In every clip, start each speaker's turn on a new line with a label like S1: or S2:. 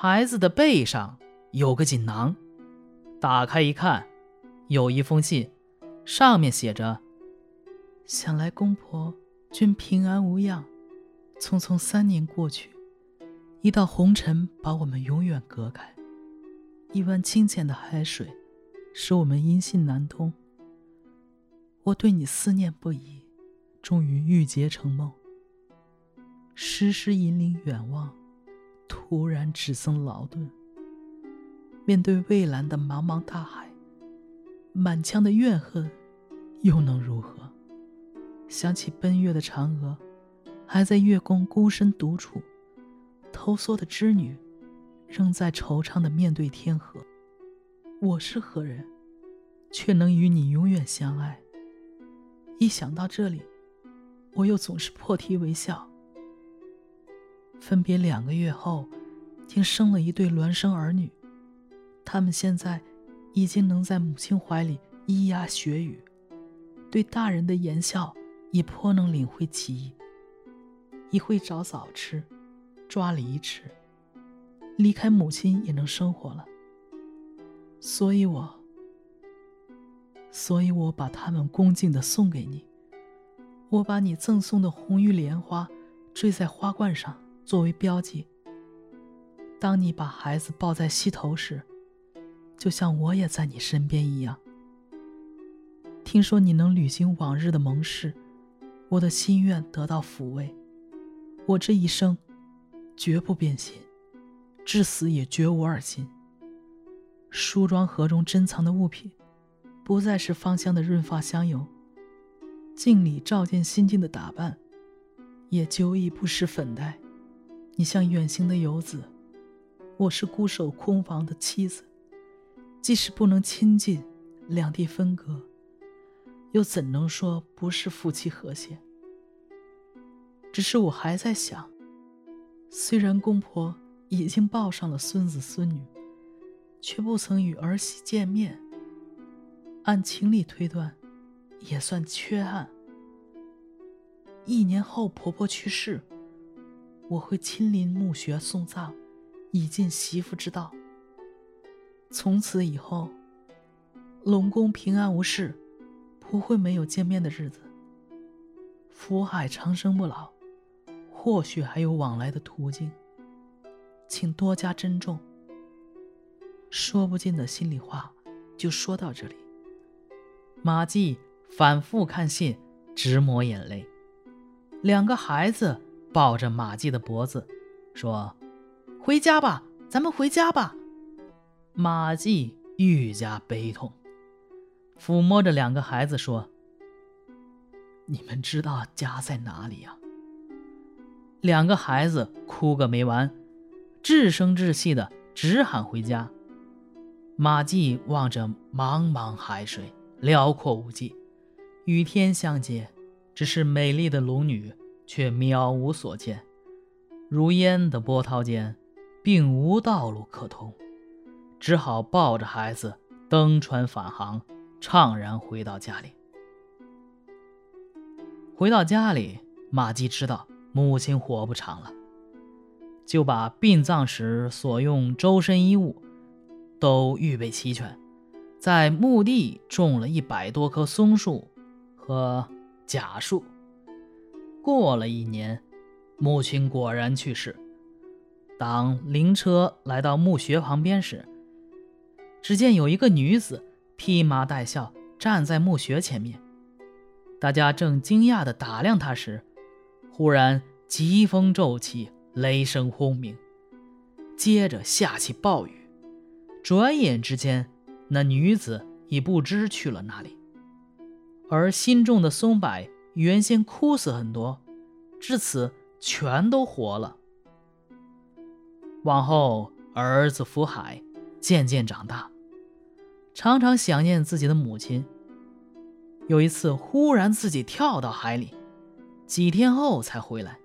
S1: 孩子的背上有个锦囊，打开一看，有一封信，上面写着：“
S2: 想来公婆均平安无恙。匆匆三年过去，一道红尘把我们永远隔开，一湾清浅的海水使我们音信难通。我对你思念不已，终于郁结成梦。时时引领远望。”突然只剩劳顿。面对蔚蓝的茫茫大海，满腔的怨恨，又能如何？想起奔月的嫦娥，还在月宫孤身独处；偷缩的织女，仍在惆怅的面对天河。我是何人，却能与你永远相爱？一想到这里，我又总是破涕为笑。分别两个月后，竟生了一对孪生儿女。他们现在已经能在母亲怀里咿呀学语，对大人的言笑也颇能领会其意。一会找枣吃，抓梨吃，离开母亲也能生活了。所以我，所以我把他们恭敬地送给你。我把你赠送的红玉莲花坠在花冠上。作为标记。当你把孩子抱在膝头时，就像我也在你身边一样。听说你能履行往日的盟誓，我的心愿得到抚慰。我这一生绝不变心，至死也绝无二心。梳妆盒中珍藏的物品，不再是芳香的润发香油；镜里照见心境的打扮，也久已不施粉黛。你像远行的游子，我是孤守空房的妻子。即使不能亲近，两地分隔，又怎能说不是夫妻和谐？只是我还在想，虽然公婆已经抱上了孙子孙女，却不曾与儿媳见面，按情理推断，也算缺憾。一年后婆婆去世。我会亲临墓穴送葬，以尽媳妇之道。从此以后，龙宫平安无事，不会没有见面的日子。福海长生不老，或许还有往来的途径，请多加珍重。说不尽的心里话，就说到这里。
S1: 马季反复看信，直抹眼泪。两个孩子。抱着马季的脖子，说：“回家吧，咱们回家吧。”马季愈加悲痛，抚摸着两个孩子说：“
S2: 你们知道家在哪里呀？”
S1: 两个孩子哭个没完，至声至气的直喊回家。马季望着茫茫海水，辽阔无际，与天相接，只是美丽的龙女。却渺无所见，如烟的波涛间，并无道路可通，只好抱着孩子登船返航，怅然回到家里。回到家里，马季知道母亲活不长了，就把殡葬时所用周身衣物都预备齐全，在墓地种了一百多棵松树和假树。过了一年，母亲果然去世。当灵车来到墓穴旁边时，只见有一个女子披麻戴孝站在墓穴前面。大家正惊讶地打量她时，忽然疾风骤起，雷声轰鸣，接着下起暴雨。转眼之间，那女子已不知去了哪里，而心中的松柏。原先枯死很多，至此全都活了。往后，儿子福海渐渐长大，常常想念自己的母亲。有一次，忽然自己跳到海里，几天后才回来。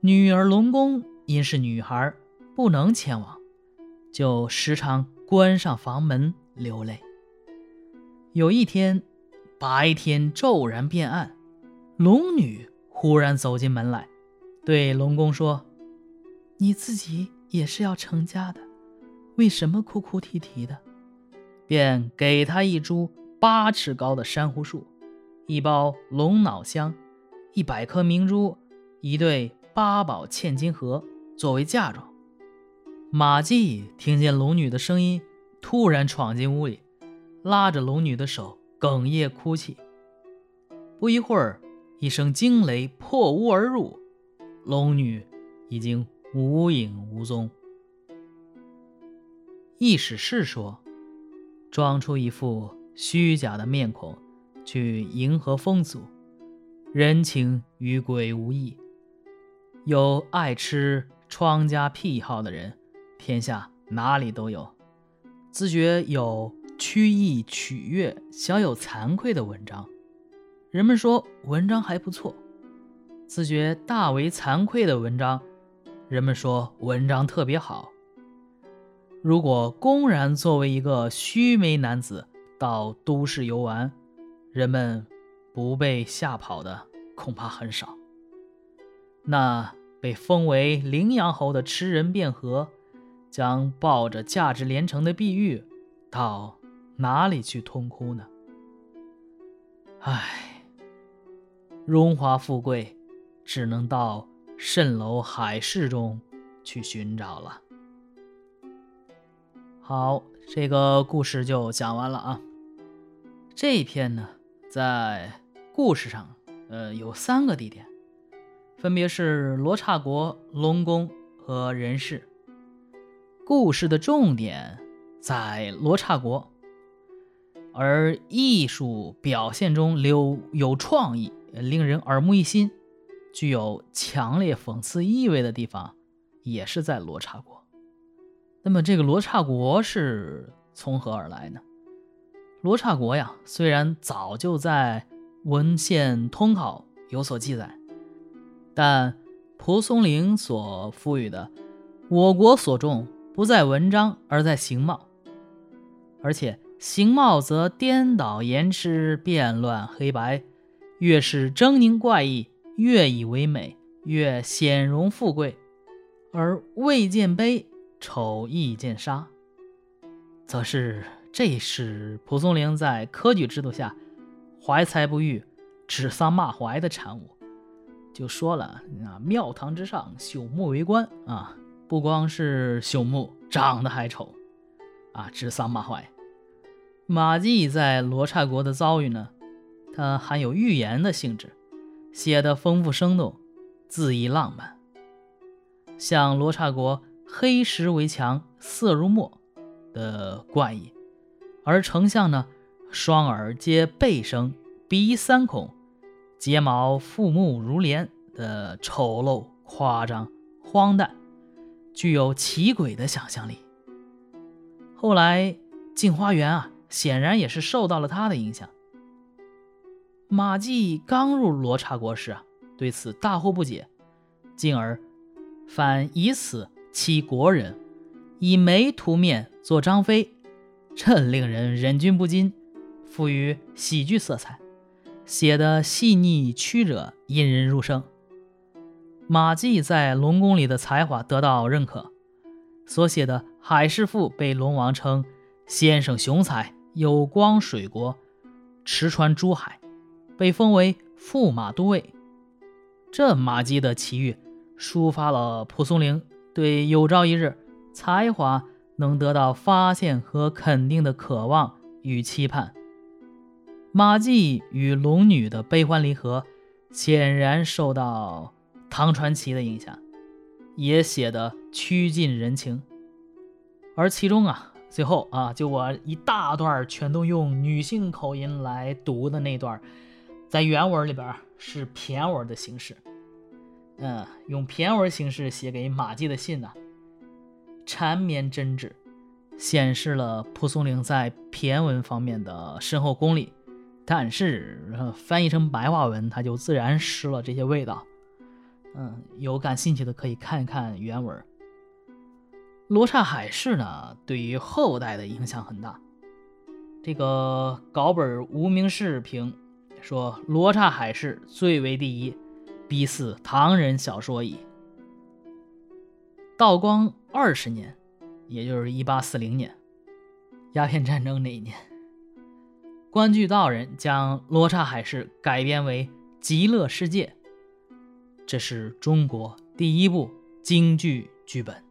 S1: 女儿龙宫因是女孩，不能前往，就时常关上房门流泪。有一天。白天骤然变暗，龙女忽然走进门来，对龙宫说：“
S2: 你自己也是要成家的，为什么哭哭啼啼的？
S1: 便给他一株八尺高的珊瑚树，一包龙脑香，一百颗明珠，一对八宝嵌金盒作为嫁妆。马季听见龙女的声音，突然闯进屋里，拉着龙女的手，哽咽哭泣。不一会儿，一声惊雷破屋而入，龙女已经无影无踪。易史是说。装出一副虚假的面孔，去迎合风俗，人情与鬼无异。有爱吃疮家癖好的人，天下哪里都有。自觉有曲意取悦、小有惭愧的文章，人们说文章还不错；自觉大为惭愧的文章，人们说文章特别好。如果公然作为一个须眉男子到都市游玩，人们不被吓跑的恐怕很少。那被封为羚羊侯的吃人卞和，将抱着价值连城的碧玉到哪里去痛哭呢？唉，荣华富贵只能到蜃楼海市中去寻找了。好，这个故事就讲完了啊。这一篇呢，在故事上，呃，有三个地点，分别是罗刹国、龙宫和人世。故事的重点在罗刹国，而艺术表现中留有创意、令人耳目一新、具有强烈讽刺意味的地方，也是在罗刹国。那么这个罗刹国是从何而来呢？罗刹国呀，虽然早就在文献通考有所记载，但蒲松龄所赋予的“我国所重不在文章而在形貌”，而且形貌则颠倒言痴、变乱黑白，越是狰狞怪异，越以为美，越显荣富贵，而未见悲。丑亦见杀，则是这是蒲松龄在科举制度下怀才不遇、指桑骂槐的产物。就说了啊，庙堂之上，朽木为官啊，不光是朽木，长得还丑啊，指桑骂槐。马季在罗刹国的遭遇呢，它含有寓言的性质，写的丰富生动，恣意浪漫，像罗刹国。黑石为墙，色如墨的怪异，而丞相呢，双耳皆背生，鼻三孔，睫毛覆目如帘的丑陋、夸张、荒诞，具有奇诡的想象力。后来镜花缘啊，显然也是受到了他的影响。马季刚入罗刹国时啊，对此大惑不解，进而反以此。欺国人，以眉涂面做张飞，这令人忍俊不禁，赋予喜剧色彩，写得细腻曲折，引人入胜。马季在龙宫里的才华得到认可，所写的《海市赋》被龙王称先生雄才，有光水国，驰传珠海，被封为驸马都尉。这马季的奇遇，抒发了蒲松龄。对有朝一日才华能得到发现和肯定的渴望与期盼，马季与龙女的悲欢离合，显然受到唐传奇的影响，也写得曲尽人情。而其中啊，最后啊，就我一大段全都用女性口音来读的那段，在原文里边是骈文的形式。嗯，用骈文形式写给马季的信呢，缠绵真挚，显示了蒲松龄在骈文方面的深厚功力。但是翻译成白话文，它就自然失了这些味道。嗯，有感兴趣的可以看一看原文。罗刹海市呢，对于后代的影响很大。这个稿本无名氏评说，罗刹海市最为第一。逼似唐人小说矣。道光二十年，也就是一八四零年，鸦片战争那一年，关巨道人将《罗刹海市》改编为《极乐世界》，这是中国第一部京剧剧本。